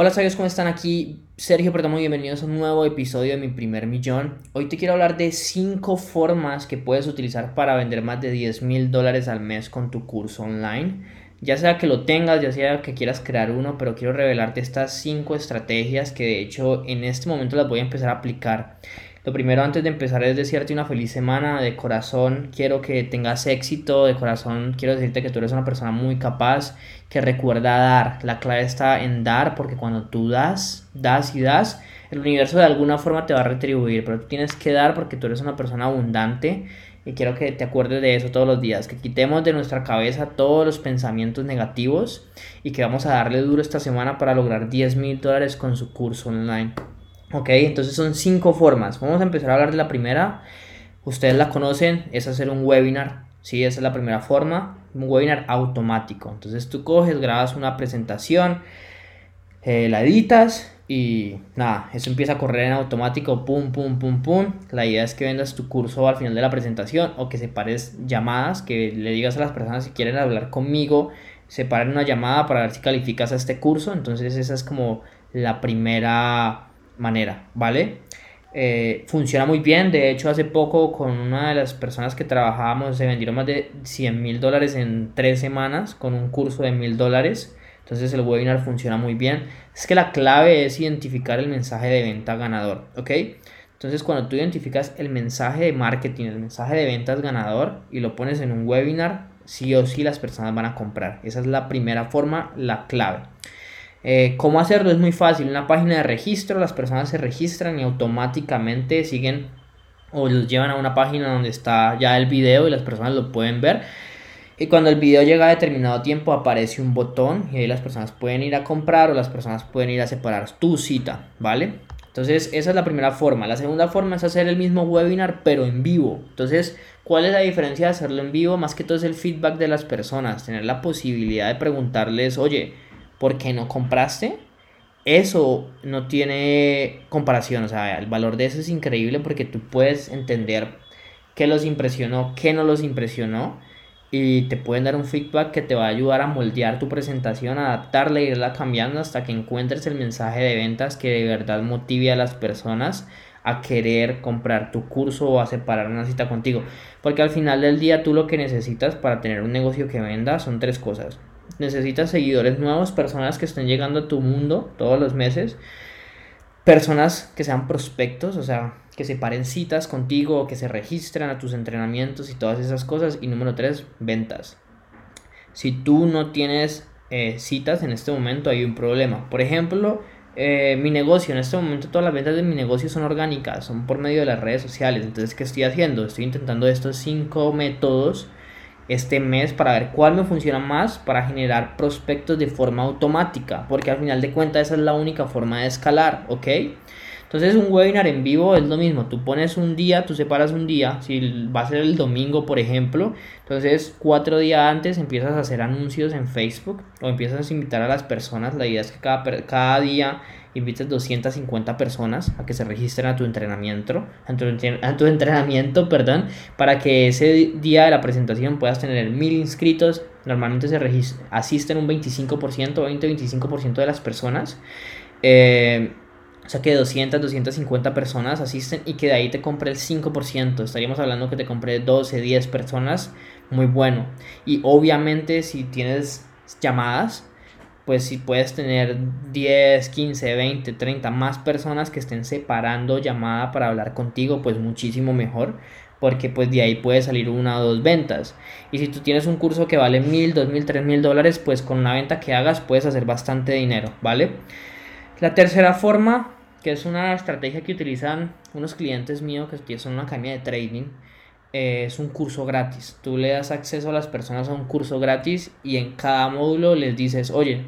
Hola sabios, ¿cómo están? Aquí Sergio Perdomo bienvenidos a un nuevo episodio de Mi Primer Millón. Hoy te quiero hablar de 5 formas que puedes utilizar para vender más de 10 mil dólares al mes con tu curso online. Ya sea que lo tengas, ya sea que quieras crear uno, pero quiero revelarte estas 5 estrategias que de hecho en este momento las voy a empezar a aplicar. Lo primero antes de empezar es desearte una feliz semana de corazón. Quiero que tengas éxito de corazón. Quiero decirte que tú eres una persona muy capaz que recuerda dar. La clave está en dar porque cuando tú das, das y das, el universo de alguna forma te va a retribuir. Pero tú tienes que dar porque tú eres una persona abundante. Y quiero que te acuerdes de eso todos los días, que quitemos de nuestra cabeza todos los pensamientos negativos y que vamos a darle duro esta semana para lograr 10 mil dólares con su curso online. Ok, entonces son cinco formas. Vamos a empezar a hablar de la primera. Ustedes la conocen, es hacer un webinar. Sí, esa es la primera forma. Un webinar automático. Entonces tú coges, grabas una presentación, eh, la editas y nada, eso empieza a correr en automático. Pum, pum, pum, pum. La idea es que vendas tu curso al final de la presentación o que separes llamadas, que le digas a las personas si quieren hablar conmigo, separen una llamada para ver si calificas a este curso. Entonces esa es como la primera manera, ¿vale? Eh, funciona muy bien, de hecho hace poco con una de las personas que trabajábamos se vendieron más de 100 mil dólares en tres semanas con un curso de mil dólares. Entonces el webinar funciona muy bien. Es que la clave es identificar el mensaje de venta ganador, ¿ok? Entonces cuando tú identificas el mensaje de marketing, el mensaje de ventas ganador y lo pones en un webinar, sí o sí las personas van a comprar. Esa es la primera forma, la clave. Eh, ¿Cómo hacerlo? Es muy fácil. Una página de registro, las personas se registran y automáticamente siguen o los llevan a una página donde está ya el video y las personas lo pueden ver. Y cuando el video llega a determinado tiempo aparece un botón y ahí las personas pueden ir a comprar o las personas pueden ir a separar tu cita, ¿vale? Entonces esa es la primera forma. La segunda forma es hacer el mismo webinar pero en vivo. Entonces, ¿cuál es la diferencia de hacerlo en vivo? Más que todo es el feedback de las personas, tener la posibilidad de preguntarles, oye, ¿por qué no compraste? Eso no tiene comparación, o sea, el valor de eso es increíble porque tú puedes entender qué los impresionó, qué no los impresionó y te pueden dar un feedback que te va a ayudar a moldear tu presentación, adaptarla e irla cambiando hasta que encuentres el mensaje de ventas que de verdad motive a las personas a querer comprar tu curso o a separar una cita contigo. Porque al final del día tú lo que necesitas para tener un negocio que venda son tres cosas necesitas seguidores nuevos, personas que estén llegando a tu mundo todos los meses, personas que sean prospectos, o sea, que se paren citas contigo, que se registran a tus entrenamientos y todas esas cosas. Y número tres, ventas. Si tú no tienes eh, citas en este momento, hay un problema. Por ejemplo, eh, mi negocio, en este momento todas las ventas de mi negocio son orgánicas, son por medio de las redes sociales. Entonces, ¿qué estoy haciendo? Estoy intentando estos cinco métodos este mes para ver cuál me funciona más para generar prospectos de forma automática, porque al final de cuentas esa es la única forma de escalar, ¿ok? Entonces un webinar en vivo es lo mismo, tú pones un día, tú separas un día, si va a ser el domingo por ejemplo, entonces cuatro días antes empiezas a hacer anuncios en Facebook o empiezas a invitar a las personas, la idea es que cada, cada día invites 250 personas a que se registren a tu entrenamiento, a tu, entrenamiento, perdón, para que ese día de la presentación puedas tener mil inscritos, normalmente se asisten un 25%, 20-25% de las personas. Eh, o sea que 200, 250 personas asisten y que de ahí te compre el 5%. Estaríamos hablando que te compre 12, 10 personas. Muy bueno. Y obviamente si tienes llamadas, pues si puedes tener 10, 15, 20, 30 más personas que estén separando llamada para hablar contigo, pues muchísimo mejor. Porque pues de ahí puede salir una o dos ventas. Y si tú tienes un curso que vale mil, dos mil, tres mil dólares, pues con una venta que hagas puedes hacer bastante dinero, ¿vale? La tercera forma que es una estrategia que utilizan unos clientes míos que son una academia de trading. Eh, es un curso gratis. Tú le das acceso a las personas a un curso gratis y en cada módulo les dices, oye,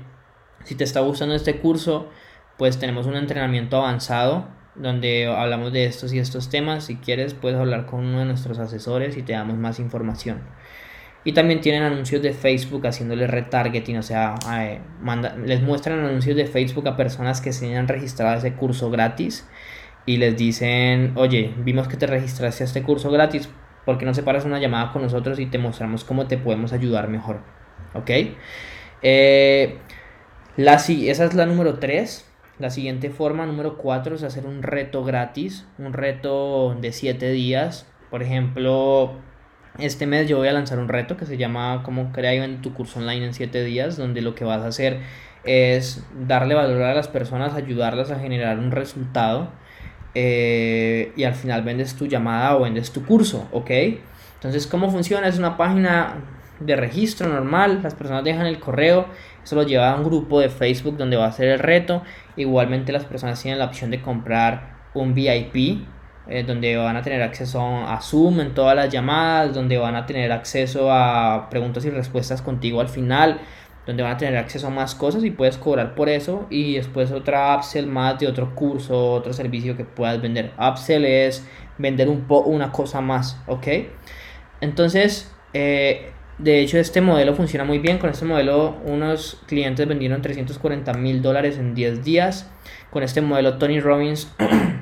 si te está gustando este curso, pues tenemos un entrenamiento avanzado donde hablamos de estos y estos temas. Si quieres, puedes hablar con uno de nuestros asesores y te damos más información. Y también tienen anuncios de Facebook haciéndole retargeting, o sea, eh, les muestran anuncios de Facebook a personas que se han registrado a ese curso gratis y les dicen, oye, vimos que te registraste a este curso gratis, ¿por qué no separas una llamada con nosotros y te mostramos cómo te podemos ayudar mejor? ¿Ok? Eh, esa es la número 3. La siguiente forma, número 4, es hacer un reto gratis, un reto de 7 días. Por ejemplo, este mes yo voy a lanzar un reto que se llama Cómo crear y tu curso online en 7 días, donde lo que vas a hacer es darle valor a las personas, ayudarlas a generar un resultado eh, y al final vendes tu llamada o vendes tu curso, ¿ok? Entonces, ¿cómo funciona? Es una página de registro normal, las personas dejan el correo, eso lo lleva a un grupo de Facebook donde va a ser el reto, igualmente las personas tienen la opción de comprar un VIP, eh, donde van a tener acceso a Zoom en todas las llamadas, donde van a tener acceso a preguntas y respuestas contigo al final, donde van a tener acceso a más cosas y puedes cobrar por eso y después otra upsell más de otro curso, otro servicio que puedas vender. Upsell es vender un po una cosa más, ¿ok? Entonces, eh, de hecho este modelo funciona muy bien. Con este modelo unos clientes vendieron 340 mil dólares en 10 días. Con este modelo Tony Robbins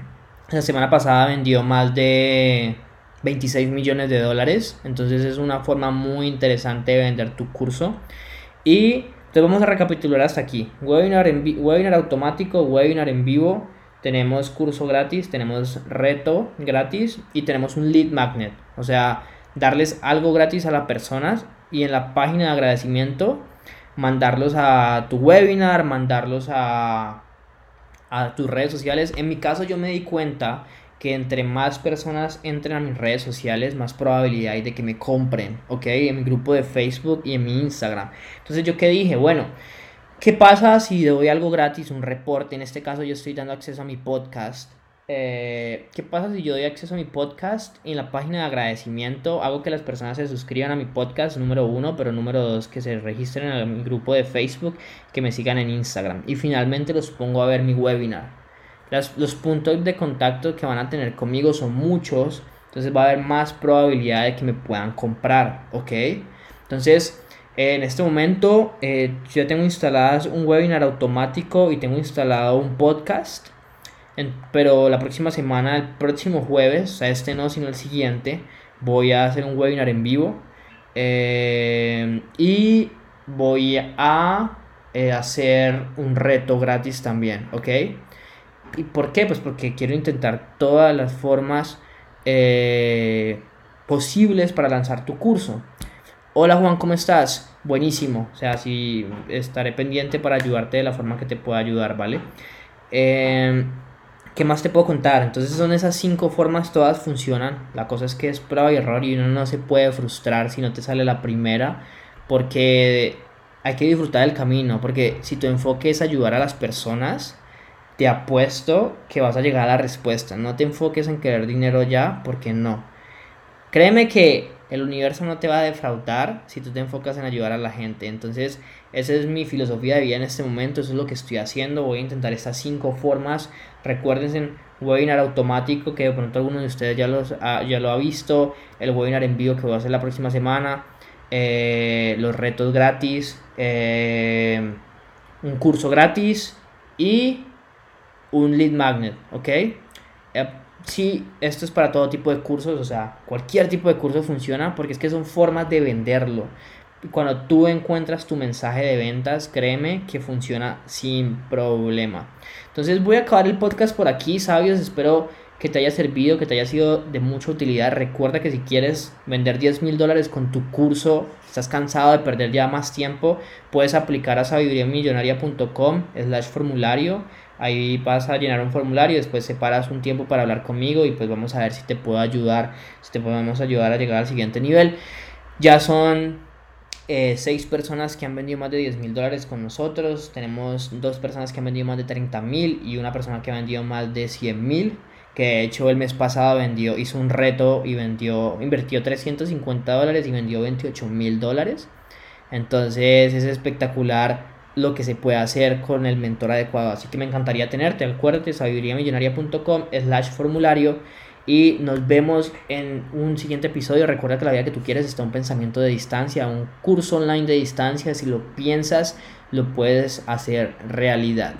la semana pasada vendió más de 26 millones de dólares. Entonces es una forma muy interesante de vender tu curso. Y te vamos a recapitular hasta aquí. Webinar, en webinar automático, webinar en vivo. Tenemos curso gratis, tenemos reto gratis y tenemos un lead magnet. O sea, darles algo gratis a las personas y en la página de agradecimiento mandarlos a tu webinar, mandarlos a, a tus redes sociales. En mi caso yo me di cuenta que entre más personas entren a mis redes sociales, más probabilidad hay de que me compren, ¿ok? En mi grupo de Facebook y en mi Instagram. Entonces yo qué dije, bueno, ¿qué pasa si doy algo gratis, un reporte? En este caso yo estoy dando acceso a mi podcast. Eh, ¿Qué pasa si yo doy acceso a mi podcast en la página de agradecimiento? Hago que las personas se suscriban a mi podcast, número uno, pero número dos, que se registren en mi grupo de Facebook, que me sigan en Instagram. Y finalmente los pongo a ver mi webinar los puntos de contacto que van a tener conmigo son muchos, entonces va a haber más probabilidad de que me puedan comprar, ¿ok? Entonces, en este momento eh, yo tengo instaladas un webinar automático y tengo instalado un podcast, pero la próxima semana, el próximo jueves, o sea, este no, sino el siguiente, voy a hacer un webinar en vivo eh, y voy a eh, hacer un reto gratis también, ¿ok? ¿Y por qué? Pues porque quiero intentar todas las formas eh, posibles para lanzar tu curso. Hola Juan, ¿cómo estás? Buenísimo. O sea, sí, estaré pendiente para ayudarte de la forma que te pueda ayudar, ¿vale? ¿Qué más te puedo contar? Entonces son esas cinco formas, todas funcionan. La cosa es que es prueba y error y uno no se puede frustrar si no te sale la primera. Porque hay que disfrutar del camino. Porque si tu enfoque es ayudar a las personas, te apuesto que vas a llegar a la respuesta. No te enfoques en querer dinero ya, porque no. Créeme que el universo no te va a defraudar si tú te enfocas en ayudar a la gente. Entonces, esa es mi filosofía de vida en este momento. Eso es lo que estoy haciendo. Voy a intentar estas cinco formas. Recuerden webinar automático que de pronto alguno de ustedes ya, los, ya lo ha visto. El webinar en vivo que voy a hacer la próxima semana. Eh, los retos gratis. Eh, un curso gratis. Y un lead magnet, ¿ok? Eh, sí, esto es para todo tipo de cursos, o sea, cualquier tipo de curso funciona porque es que son formas de venderlo. Cuando tú encuentras tu mensaje de ventas, créeme que funciona sin problema. Entonces voy a acabar el podcast por aquí, sabios. Espero que te haya servido, que te haya sido de mucha utilidad. Recuerda que si quieres vender 10 mil dólares con tu curso, estás cansado de perder ya más tiempo, puedes aplicar a sabiduriamillonaria.com slash formulario Ahí vas a llenar un formulario, después separas un tiempo para hablar conmigo y pues vamos a ver si te puedo ayudar, si te podemos ayudar a llegar al siguiente nivel. Ya son eh, seis personas que han vendido más de 10 mil dólares con nosotros. Tenemos dos personas que han vendido más de 30 mil y una persona que ha vendido más de 100 mil. Que de hecho el mes pasado vendió, hizo un reto y vendió, invirtió 350 dólares y vendió 28 mil dólares. Entonces es espectacular lo que se puede hacer con el mentor adecuado. Así que me encantaría tenerte. Acuérdate, sabiduriamillonaria.com slash formulario. Y nos vemos en un siguiente episodio. Recuerda que la vida que tú quieres está un pensamiento de distancia, un curso online de distancia. Si lo piensas, lo puedes hacer realidad.